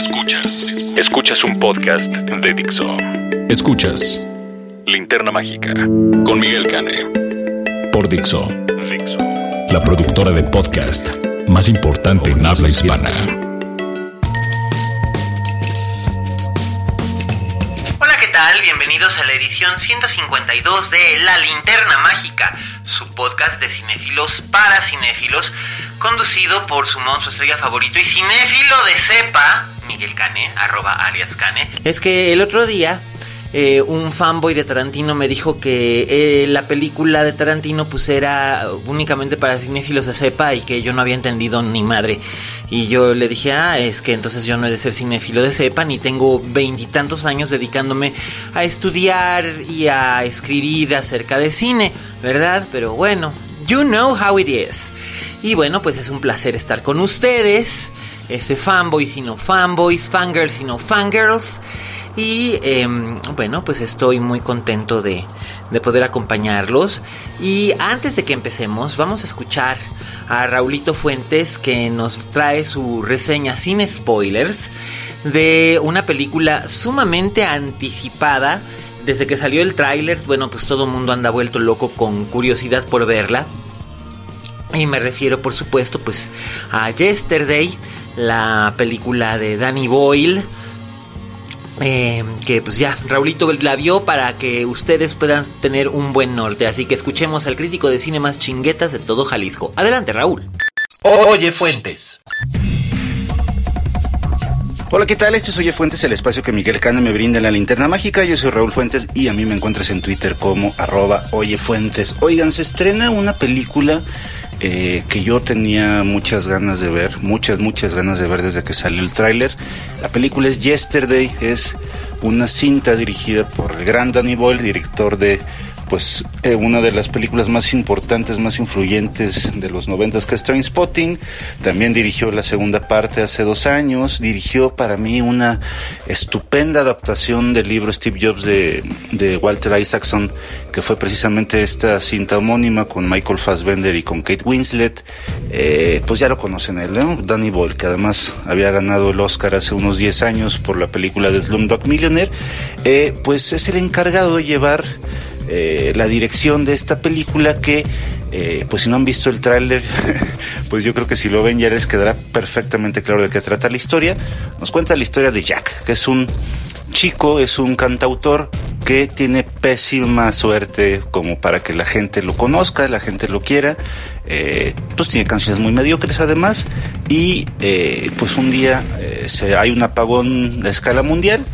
Escuchas. Escuchas un podcast de Dixo. Escuchas Linterna Mágica con Miguel Cane. Por Dixo. Dixo. La productora de podcast más importante en habla hispana. Hola, ¿qué tal? Bienvenidos a la edición 152 de La Linterna Mágica, su podcast de cinéfilos para cinéfilos, conducido por su monstruo estrella favorito y cinéfilo de cepa, Miguel Cane, arroba alias Cane. Es que el otro día eh, un fanboy de Tarantino me dijo que eh, la película de Tarantino pues era únicamente para cinéfilos de cepa y que yo no había entendido ni madre. Y yo le dije, ah, es que entonces yo no he de ser cinéfilo de cepa ni tengo veintitantos años dedicándome a estudiar y a escribir acerca de cine, ¿verdad? Pero bueno, you know how it is. Y bueno, pues es un placer estar con ustedes, este fanboys y no fanboys, fangirls y no fangirls. Y eh, bueno, pues estoy muy contento de, de, poder acompañarlos. Y antes de que empecemos, vamos a escuchar a Raulito Fuentes que nos trae su reseña sin spoilers de una película sumamente anticipada. Desde que salió el tráiler, bueno, pues todo el mundo anda vuelto loco con curiosidad por verla. Y me refiero, por supuesto, pues a Yesterday, la película de Danny Boyle. Eh, que pues ya Raulito la vio para que ustedes puedan tener un buen norte. Así que escuchemos al crítico de cine más chinguetas de todo Jalisco. Adelante, Raúl. Oye Fuentes. Hola, ¿qué tal? Esto es Oye Fuentes, el espacio que Miguel Cana me brinda en la linterna mágica. Yo soy Raúl Fuentes y a mí me encuentras en Twitter como arroba Oye Fuentes. Oigan, se estrena una película eh, que yo tenía muchas ganas de ver, muchas, muchas ganas de ver desde que salió el tráiler. La película es Yesterday, es una cinta dirigida por el gran Danny Boyle, director de pues eh, una de las películas más importantes, más influyentes de los noventas que es Trainspotting. También dirigió la segunda parte hace dos años. Dirigió para mí una estupenda adaptación del libro Steve Jobs de, Walter Isaacson, que fue precisamente esta cinta homónima con Michael Fassbender y con Kate Winslet. Eh, pues ya lo conocen él, ¿no? Danny Boyle, que además había ganado el Oscar hace unos 10 años por la película de Slumdog Millionaire. Eh, pues es el encargado de llevar eh, la dirección de esta película que, eh, pues si no han visto el tráiler, pues yo creo que si lo ven ya les quedará perfectamente claro de qué trata la historia. Nos cuenta la historia de Jack, que es un chico, es un cantautor que tiene pésima suerte como para que la gente lo conozca, la gente lo quiera. Eh, pues tiene canciones muy mediocres además y pues un día se, hay un apagón de escala mundial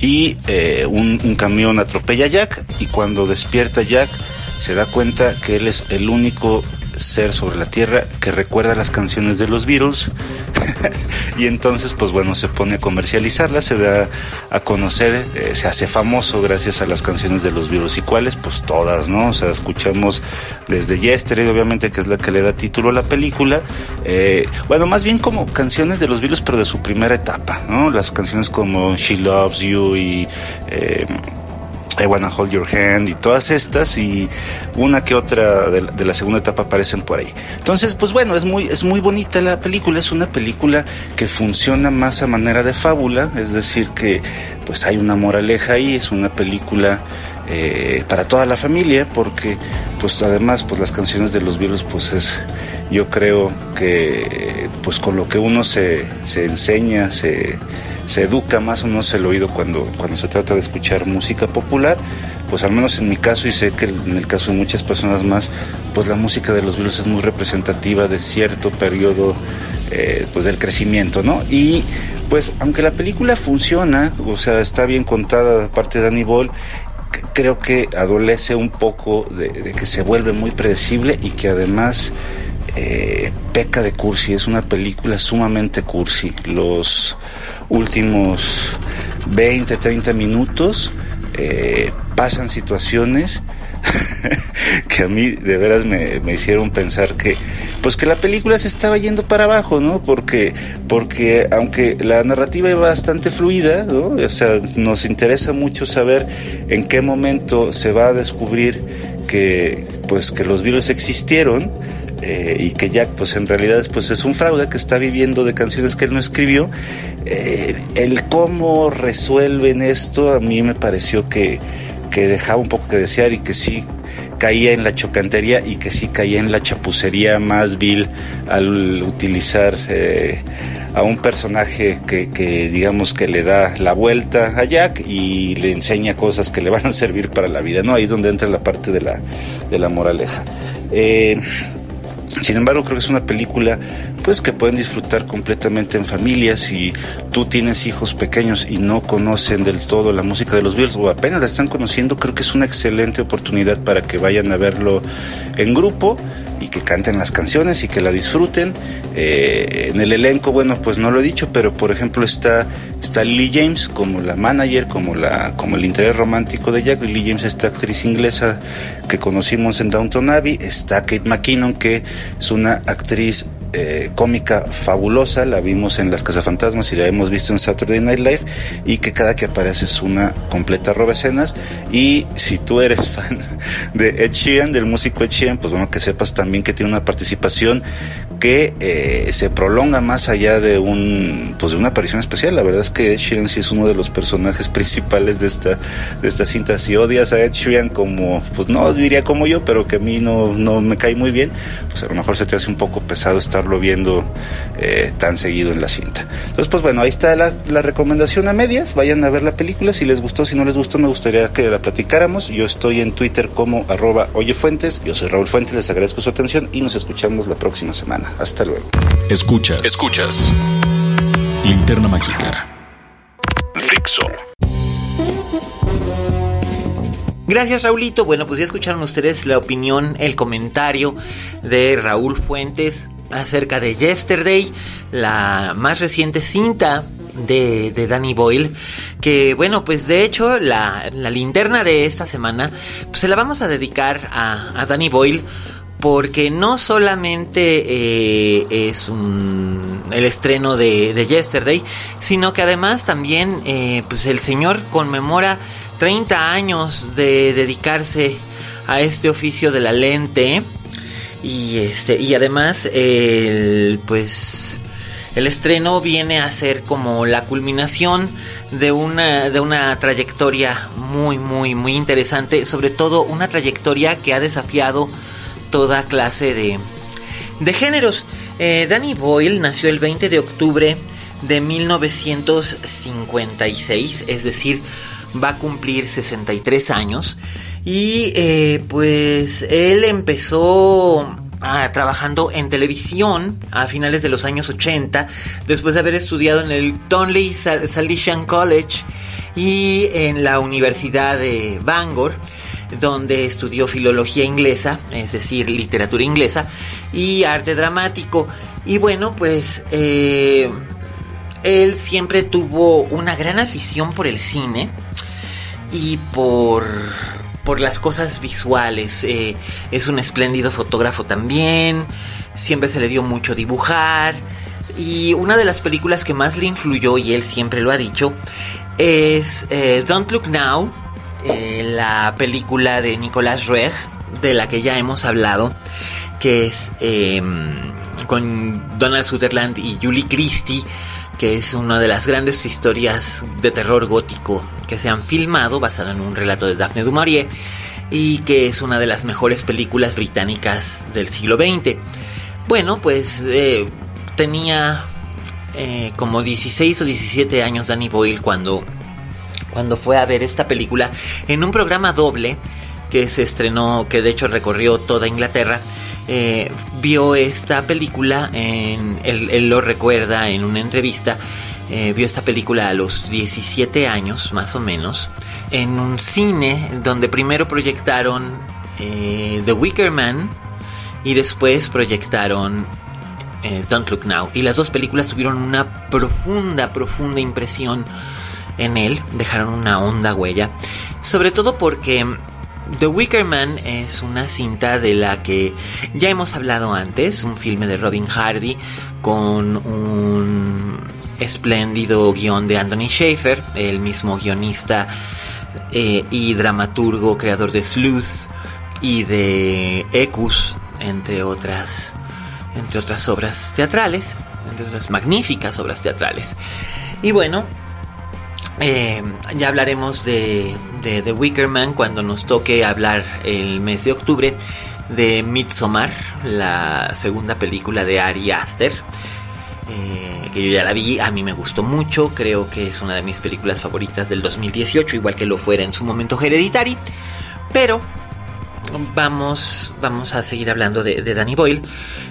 y eh, un, un, camión atropella a Jack y cuando despierta Jack se da cuenta que él es el único ser sobre la tierra que recuerda las canciones de los Beatles. Y entonces pues bueno se pone a comercializarlas se da a conocer eh, se hace famoso gracias a las canciones de los Beatles. Y cuáles pues todas no o sea escuchamos desde Yesterday obviamente que es la que le da título a la película. Eh, bueno más bien como canciones de los Beatles pero de su primera etapa no las canciones como She Loves You y eh, I Wanna Hold Your Hand y todas estas y una que otra de, de, la segunda etapa aparecen por ahí. Entonces, pues bueno, es muy, es muy bonita la película, es una película que funciona más a manera de fábula, es decir que pues hay una moraleja ahí, es una película eh, para toda la familia porque pues además pues las canciones de los Beatles pues es yo creo que pues con lo que uno se, se enseña, se se educa más o menos el oído cuando, cuando se trata de escuchar música popular, pues al menos en mi caso y sé que en el caso de muchas personas más, pues la música de los Beatles es muy representativa de cierto periodo eh, pues del crecimiento, ¿no? Y pues aunque la película funciona, o sea, está bien contada de parte de Danny Boyle, creo que adolece un poco de que se vuelve muy predecible y que además eh, peca de cursi, es una película sumamente cursi. Los últimos 20, 30 minutos eh, pasan situaciones que a mí de veras me, hicieron pensar que pues que la película se estaba yendo para abajo, ¿no? Porque porque aunque la narrativa es bastante fluida, ¿no? O sea, nos interesa mucho saber en qué momento se va a descubrir que pues que los virus existieron eh, y que Jack pues en realidad pues es un fraude que está viviendo de canciones que él no escribió eh, el cómo resuelven esto a mí me pareció que, que dejaba un poco que desear y que sí caía en la chocantería y que sí caía en la chapucería más vil al utilizar eh, a un personaje que, que, digamos que le da la vuelta a Jack y le enseña cosas que le van a servir para la vida, ¿no? Ahí es donde entra la parte de la, de la moraleja. Eh, sin embargo, creo que es una película pues que pueden disfrutar completamente en familia. Si tú tienes hijos pequeños y no conocen del todo la música de los Beatles o apenas la están conociendo, creo que es una excelente oportunidad para que vayan a verlo en grupo y que canten las canciones y que la disfruten. Eh, en el elenco, bueno, pues no lo he dicho, pero por ejemplo está, está Lily James como la manager, como, la, como el interés romántico de Jack. Lily James, esta actriz inglesa que conocimos en Downton Abbey. Está Kate McKinnon, que es una actriz eh, cómica fabulosa, la vimos en Las Cazafantasmas y la hemos visto en Saturday Night Live y que cada que aparece es una completa roba escenas y si tú eres fan de Ed Sheeran, del músico Ed Sheeran, pues bueno que sepas también que tiene una participación que eh, se prolonga más allá de un pues de una aparición especial. La verdad es que Ed Sheeran sí es uno de los personajes principales de esta de esta cinta. Si odias a Ed Sheeran como pues no diría como yo, pero que a mí no no me cae muy bien, pues a lo mejor se te hace un poco pesado estarlo viendo eh, tan seguido en la cinta. Entonces pues bueno ahí está la, la recomendación a medias. Vayan a ver la película si les gustó, si no les gustó me gustaría que la platicáramos. Yo estoy en Twitter como arroba oyefuentes. Yo soy Raúl Fuentes, les agradezco su atención y nos escuchamos la próxima semana. Hasta luego. Escuchas. Escuchas. Linterna mágica. Fixo. Gracias Raulito. Bueno, pues ya escucharon ustedes la opinión, el comentario de Raúl Fuentes acerca de Yesterday, la más reciente cinta de, de, Danny Boyle. Que bueno, pues de hecho la, la linterna de esta semana pues se la vamos a dedicar a, a Danny Boyle porque no solamente eh, es un, el estreno de, de, Yesterday, sino que además también eh, pues el señor conmemora 30 años de dedicarse a este oficio de la lente y este y además el pues el estreno viene a ser como la culminación de una, de una trayectoria muy, muy, muy interesante. Sobre todo una trayectoria que ha desafiado toda clase de, de géneros. Eh, Danny Boyle nació el 20 de octubre de 1956, es decir, va a cumplir 63 años. Y eh, pues él empezó Ah, trabajando en televisión a finales de los años 80, después de haber estudiado en el Tonley Salesian College y en la Universidad de Bangor, donde estudió filología inglesa, es decir, literatura inglesa, y arte dramático. Y bueno, pues eh, él siempre tuvo una gran afición por el cine y por por las cosas visuales. Eh, es un espléndido fotógrafo también. Siempre se le dio mucho dibujar. Y una de las películas que más le influyó, y él siempre lo ha dicho, es eh, Don't Look Now, eh, la película de Nicolas Reg, de la que ya hemos hablado, que es em, con Donald Sutherland y Julie Christie que es una de las grandes historias de terror gótico que se han filmado, basada en un relato de Daphne du Maurier, y que es una de las mejores películas británicas del siglo XX. Bueno, pues eh, tenía eh, como 16 o 17 años Danny Boyle cuando, cuando fue a ver esta película en un programa doble que se estrenó, que de hecho recorrió toda Inglaterra eh, vio esta película, en, él, lo recuerda en una entrevista, eh, vio esta película a los 17 años más o menos, en un cine donde primero proyectaron eh, The Wicker Man y después proyectaron Don't Look Now. Y las dos películas tuvieron una profunda, profunda impresión en él, dejaron una honda huella, sobre todo porque The Wicker Man es una cinta de la que ya hemos hablado antes, un filme de Robin Hardy con un espléndido guion de Anthony Schaefer, el mismo guionista eh, y dramaturgo creador de Sleuth y de Ecus, entre otras, entre otras obras teatrales, entre otras magníficas obras teatrales. Y bueno, eh, ya hablaremos de, de The Wicker Man cuando nos toque hablar el mes de octubre de Midsommar, la segunda película de Ari Aster. Eh, que yo ya la vi, a mí me gustó mucho, creo que es una de mis películas favoritas del 2018, igual que lo fuera en su momento Hereditary, pero vamos, vamos a seguir hablando de, Danny Boyle.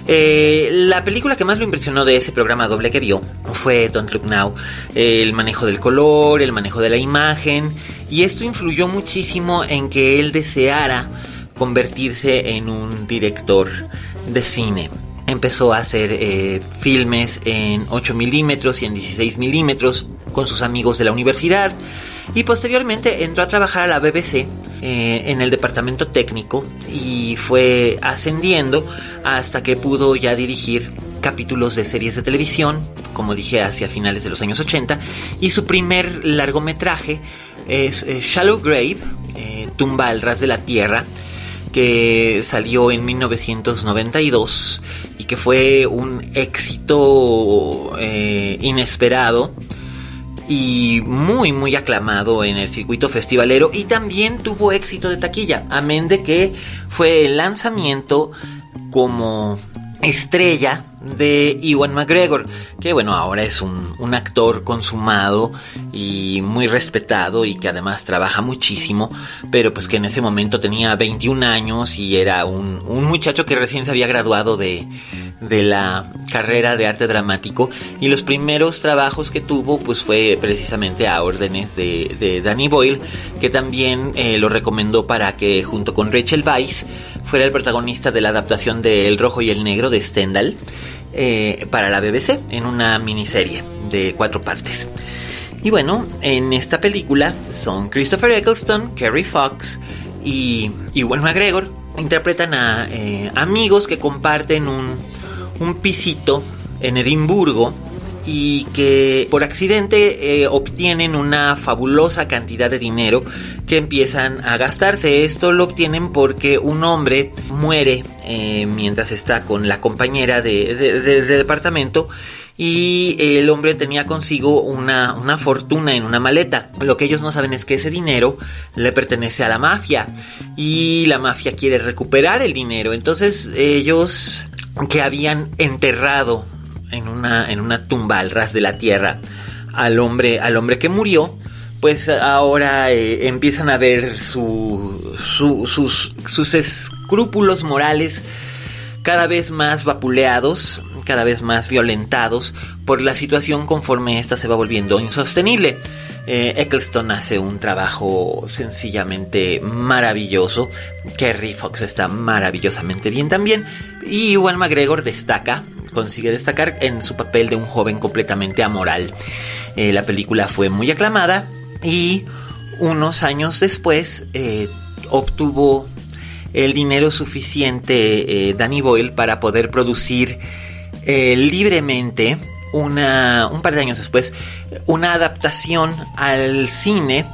Eh, la película que más lo impresionó de ese programa doble que vio fue Don't Look Now. el manejo del color, el manejo de la imagen. Y esto influyó muchísimo en que él deseara convertirse en un director de cine. Empezó a hacer eh, filmes en 8 milímetros y en 16 milímetros con sus amigos de la universidad y posteriormente entró a trabajar a la BBC eh, en el departamento técnico y fue ascendiendo hasta que pudo ya dirigir capítulos de series de televisión, como dije hacia finales de los años 80, y su primer largometraje es eh, Shallow Grave, eh, Tumba al ras de la tierra, que salió en 1992 y que fue un éxito inesperado y muy muy aclamado en el circuito festivalero y también tuvo éxito de taquilla, amén de que fue el lanzamiento como estrella de Iwan McGregor, que bueno, ahora es un, un, actor consumado y muy respetado y que además trabaja muchísimo, pero pues que en ese momento tenía 21 años y era un, un muchacho que recién se había graduado de, de la carrera de arte dramático. Y los primeros trabajos que tuvo pues fue precisamente a órdenes de, de Danny Boyle que también eh, lo recomendó para que junto con Rachel Weisz fuera el protagonista de la adaptación de El Rojo y el Negro de Stendhal eh, para la BBC en una miniserie de cuatro partes. Y bueno, en esta película son Christopher Eccleston, Kerry Fox y Ewan McGregor interpretan a eh, amigos que comparten un un pisito en Edimburgo y que por accidente eh, obtienen una fabulosa cantidad de dinero que empiezan a gastarse. Esto lo obtienen porque un hombre muere eh, mientras está con la compañera de, departamento y el hombre tenía consigo una, una, fortuna en una maleta. Lo que ellos no saben es que ese dinero le pertenece a la mafia y la mafia quiere recuperar el dinero. Entonces ellos que habían enterrado en una, en una tumba al ras de la tierra al hombre, al hombre que murió, pues ahora eh, empiezan a ver su, sus, sus escrúpulos morales cada vez más vapuleados, cada vez más violentados por la situación conforme esta se va volviendo insostenible. Eh, Eccleston hace un trabajo sencillamente maravilloso. Kerry Fox está maravillosamente bien también. Y Ewan McGregor destaca, consigue destacar en su papel de un joven completamente amoral. Eh, la película fue muy aclamada y unos años después eh, obtuvo el dinero suficiente Danny Boyle para poder producir libremente una, un par de años después, una adaptación al cine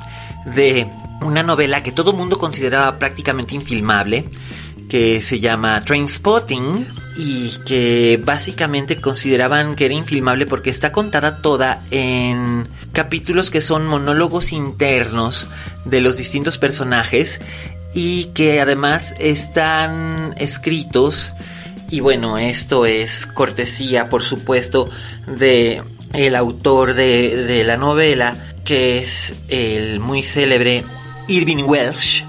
de una novela que todo el mundo consideraba prácticamente infilmable, que se llama Trainspotting y que básicamente consideraban que era infilmable porque está contada toda en capítulos que son monólogos internos de los distintos personajes y que además están escritos y bueno, esto es cortesía, por supuesto, de el autor de, la novela, que es el muy célebre Irving Welsh,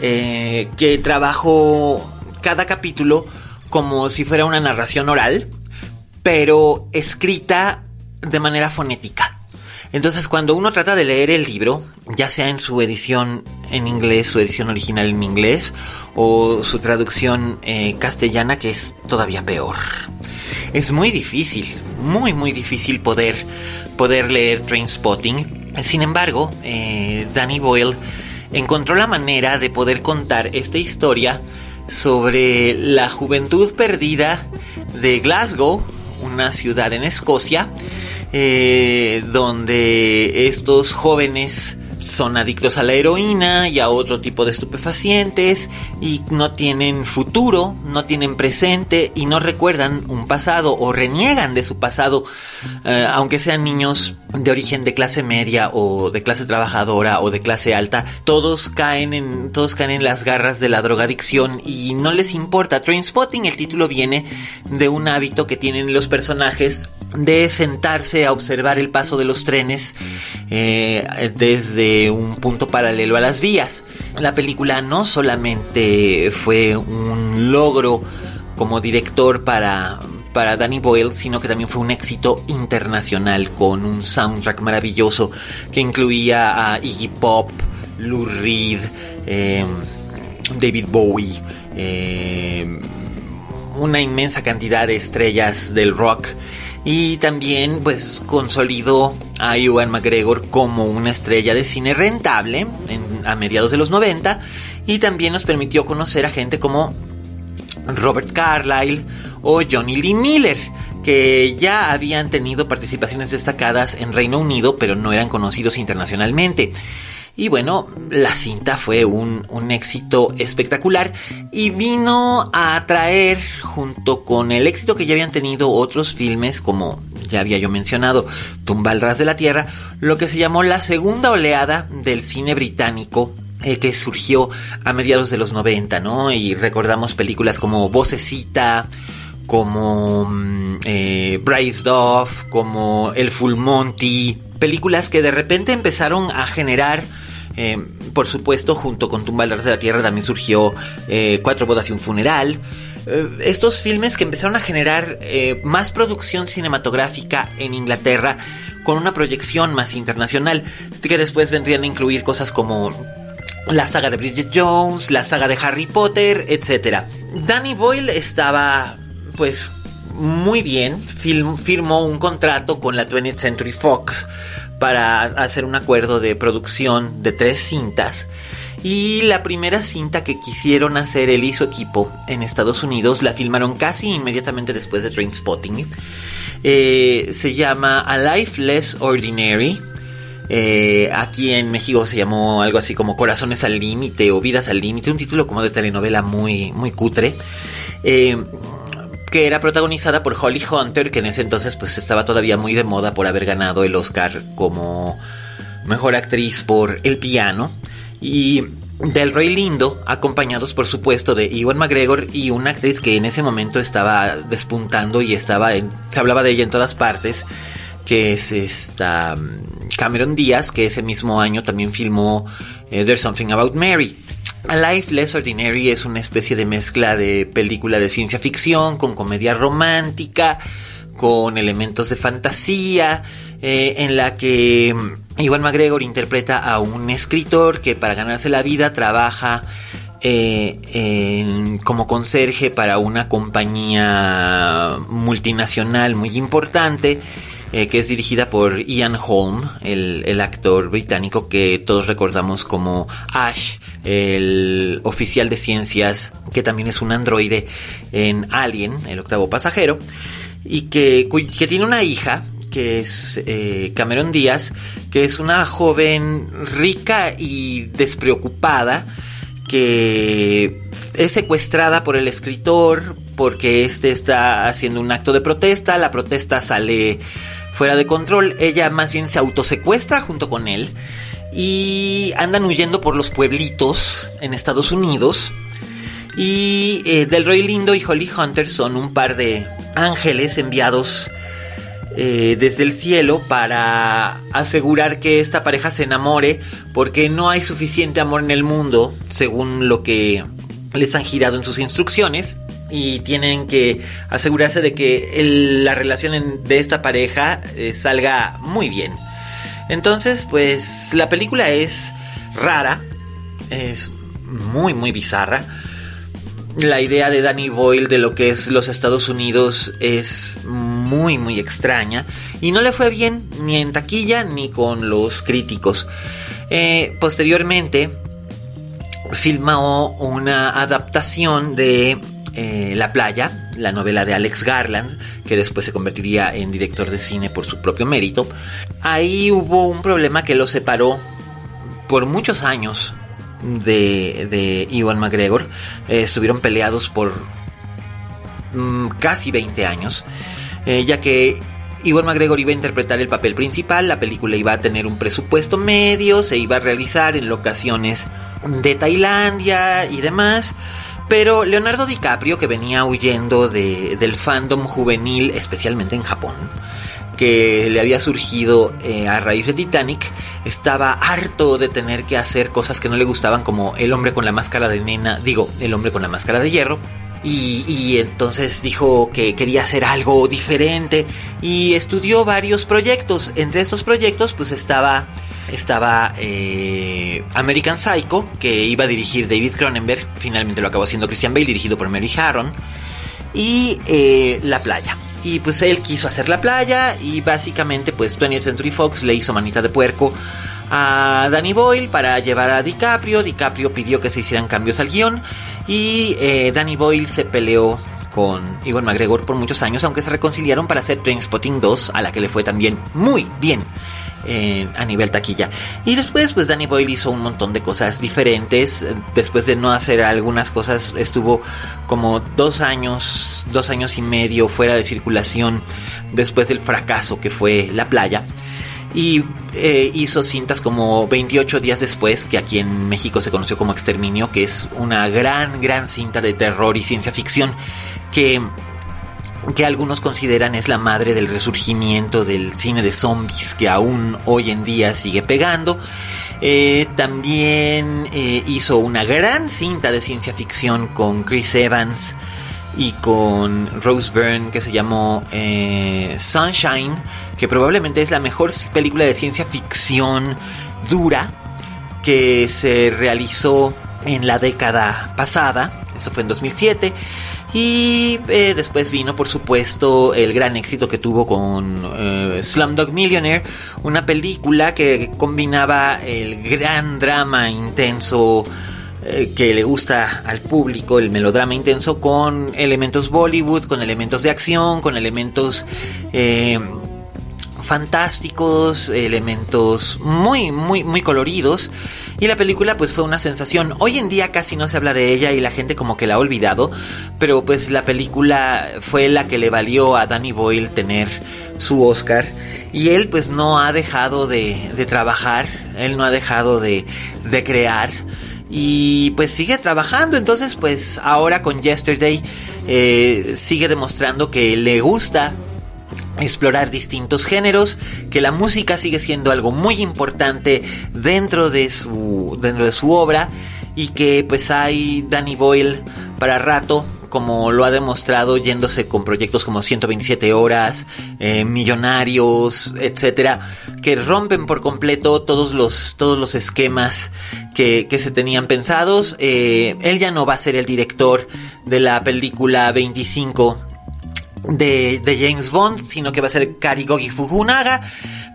eh, que trabajó cada capítulo como si fuera una narración oral, pero escrita de manera fonética. Entonces cuando uno trata de leer el libro, ya sea en su edición en inglés, su edición original en inglés, o su traducción eh, castellana, que es todavía peor, es muy difícil, muy muy difícil poder, poder leer Trainspotting. Sin embargo, eh, Danny Boyle encontró la manera de poder contar esta historia sobre la juventud perdida de Glasgow, una ciudad en Escocia, eh, donde estos jóvenes son adictos a la heroína y a otro tipo de estupefacientes y no tienen futuro, no tienen presente y no recuerdan un pasado o reniegan de su pasado, eh, aunque sean niños de origen de clase media o de clase trabajadora o de clase alta, todos caen en todos caen en las garras de la drogadicción y no les importa. Trainspotting, el título viene de un hábito que tienen los personajes de sentarse a observar el paso de los trenes eh, desde un punto paralelo a las vías. La película no solamente fue un logro como director para, para Danny Boyle, sino que también fue un éxito internacional con un soundtrack maravilloso que incluía a Iggy Pop, Lou Reed, eh, David Bowie, eh, una inmensa cantidad de estrellas del rock y también pues consolidó a Ewan McGregor como una estrella de cine rentable a mediados de los 90 y también nos permitió conocer a gente como Robert Carlyle o Johnny Lee Miller que ya habían tenido participaciones destacadas en Reino Unido pero no eran conocidos internacionalmente. Y bueno, la cinta fue un, éxito espectacular y vino a atraer, junto con el éxito que ya habían tenido otros filmes, como ya había yo mencionado, Tumba al ras de la tierra, lo que se llamó la segunda oleada del cine británico eh, que surgió a mediados de los 90, ¿no? Y recordamos películas como Vocecita, como mm, eh, Bryce Dove, como El Full Monty, películas que de repente empezaron a generar eh, por supuesto, junto con Tumbaldas de la Tierra también surgió eh, Cuatro bodas y un funeral. Eh, estos filmes que empezaron a generar más producción cinematográfica en Inglaterra con una proyección más internacional, que después vendrían a incluir cosas como la saga de Bridget Jones, la saga de Harry Potter, etc. Danny Boyle estaba, pues, muy bien, firmó un contrato con la 20th Century Fox para hacer un acuerdo de producción de tres cintas. Y la primera cinta que quisieron hacer él y su equipo en Estados Unidos la filmaron casi inmediatamente después de Trainspotting. Eh, se llama A Life Less Ordinary. Eh, aquí en México se llamó algo así como Corazones al Límite o Vidas al Límite, un título como de telenovela muy, muy cutre. Eh, que era protagonizada por Holly Hunter, que en ese entonces pues estaba todavía muy de moda por haber ganado el Oscar como mejor actriz por El piano y Del Rey Lindo, acompañados por supuesto de Iwan McGregor y una actriz que en ese momento estaba despuntando y estaba se hablaba de ella en todas partes, que es esta mm, Cameron Díaz, que ese mismo año también filmó eh, There's Something About Mary. Life Less Ordinary es una especie de mezcla de película de ciencia ficción con comedia romántica, con elementos de fantasía, eh, en la que Iwan McGregor interpreta a un escritor que para ganarse la vida trabaja eh, como conserje para una compañía multinacional muy importante. Eh, que es dirigida por Ian Holm, el, actor británico que todos recordamos como Ash el oficial de ciencias, que también es un androide en Alien, el octavo pasajero, y que, que tiene una hija, que es eh, Cameron Díaz, que es una joven rica y despreocupada, que es secuestrada por el escritor porque este está haciendo un acto de protesta, la protesta sale fuera de control, ella más bien se autosecuestra junto con él y andan huyendo por los pueblitos en Estados Unidos. Y eh, Del Roy Lindo y Holly Hunter son un par de ángeles enviados eh, desde el cielo para asegurar que esta pareja se enamore porque no hay suficiente amor en el mundo según lo que les han girado en sus instrucciones y tienen que asegurarse de que la relación de esta pareja eh, salga muy bien. Entonces, pues la película es rara, es muy, muy bizarra. La idea de Danny Boyle de lo que es los Estados Unidos es muy, muy extraña. Y no le fue bien ni en taquilla ni con los críticos. Eh, posteriormente, filmó una adaptación de eh, La playa, la novela de Alex Garland, que después se convertiría en director de cine por su propio mérito. Ahí hubo un problema que lo separó por muchos años de, de Iwan. Eh, estuvieron peleados por mm, casi 20 años, eh, ya que Iwan McGregor iba a interpretar el papel principal, la película iba a tener un presupuesto medio, se iba a realizar en locaciones de Tailandia y demás. Pero Leonardo DiCaprio, que venía huyendo de, del fandom juvenil, especialmente en Japón, que le había surgido eh, a raíz de Titanic, estaba harto de tener que hacer cosas que no le gustaban, como el hombre con la máscara de nena, digo, el hombre con la máscara de hierro. Y, y entonces dijo que quería hacer algo diferente y estudió varios proyectos. Entre estos proyectos, pues estaba estaba eh, American Psycho, que iba a dirigir David Cronenberg, finalmente lo acabó haciendo Christian Bale, dirigido por Mary Harron, y eh, La Playa. Y pues él quiso hacer La Playa y básicamente pues 20th Century Fox le hizo manita de puerco a Danny Boyle para llevar a DiCaprio. DiCaprio pidió que se hicieran cambios al guion y eh, Danny Boyle se peleó con Iwan McGregor por muchos años, aunque se reconciliaron para hacer Trainspotting 2, a la que le fue también muy bien a nivel taquilla. Y después, pues Danny Boyle hizo un montón de cosas diferentes. Después de no hacer algunas cosas, estuvo como dos años, dos años y medio fuera de circulación después del fracaso que fue La Playa. Y eh, hizo cintas como 28 días después, que aquí en México se conoció como Exterminio, que es una gran, gran cinta de terror y ciencia ficción que que algunos consideran es la madre del resurgimiento del cine de zombies que aún hoy en día sigue pegando. Eh, también eh, hizo una gran cinta de ciencia ficción con Chris Evans y con Rose Byrne que se llamó eh, Sunshine, que probablemente es la mejor película de ciencia ficción dura que se realizó en la década pasada. Esto fue en 2007. Y eh, después vino, por supuesto, el gran éxito que tuvo con eh, Slumdog Millionaire, una película que combinaba el gran drama intenso eh, que le gusta al público, el melodrama intenso, con elementos Bollywood, con elementos de acción, con elementos fantásticos, elementos muy, muy, muy coloridos. Y la película pues fue una sensación. Hoy en día casi no se habla de ella y la gente como que la ha olvidado. Pero pues la película fue la que le valió a Danny Boyle tener su Oscar. Y él pues no ha dejado de, trabajar. Él no ha dejado de, de crear. Y pues sigue trabajando. Entonces pues ahora con Yesterday eh, sigue demostrando que le gusta explorar distintos géneros, que la música sigue siendo algo muy importante dentro de su, dentro de su obra y que pues hay Danny Boyle para rato como lo ha demostrado yéndose con proyectos como 127 horas, eh, Millonarios, etcétera, que rompen por completo todos los, todos los esquemas que, que se tenían pensados. Eh, él ya no va a ser el director de la película 25 de, de, James Bond, sino que va a ser Karigogi Fukunaga.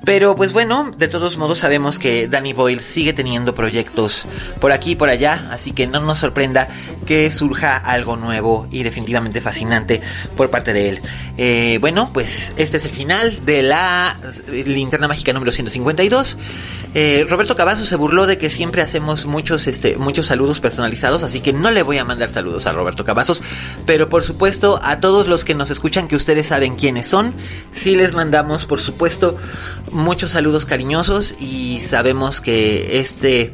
Pero pues bueno, de todos modos sabemos que Danny Boyle sigue teniendo proyectos por aquí y por allá, así que no nos sorprenda que surja algo nuevo y definitivamente fascinante por parte de él. Eh, bueno, pues este es el final de la linterna mágica número 152. Eh, Roberto Cavazos se burló de que siempre hacemos muchos, este, muchos saludos personalizados, así que no le voy a mandar saludos a Roberto Cavazos, pero por supuesto a todos los que nos escuchan, que ustedes saben quiénes son, sí les mandamos por supuesto muchos saludos cariñosos y sabemos que este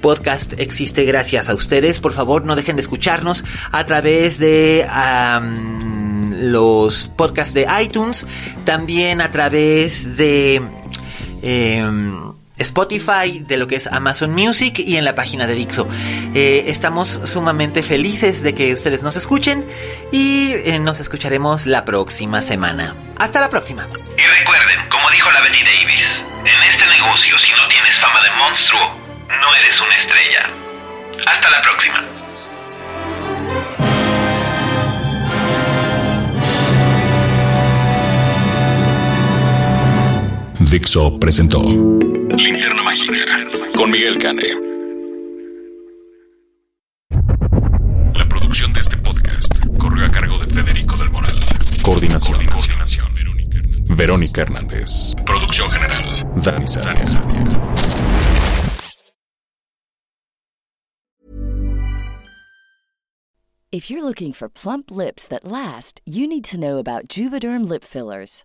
podcast existe gracias a ustedes. Por favor, no dejen de escucharnos a través de los podcasts de iTunes, también a través de... Em, Spotify, de lo que es Amazon Music y en la página de Dixo. Eh, estamos sumamente felices de que ustedes nos escuchen y eh, nos escucharemos la próxima semana. Hasta la próxima. Y recuerden, como dijo la Betty Davis, en este negocio si no tienes fama de monstruo, no eres una estrella. Hasta la próxima. Dixo presentó Linterna Mágica con Miguel Cane. La producción de este podcast corrió a cargo de Federico del Moral. Coordinación. Coordinación. Verónica Hernández. Producción general. Dani Sadia. If you're looking for plump lips that last, you need to know about Juvederm lip fillers.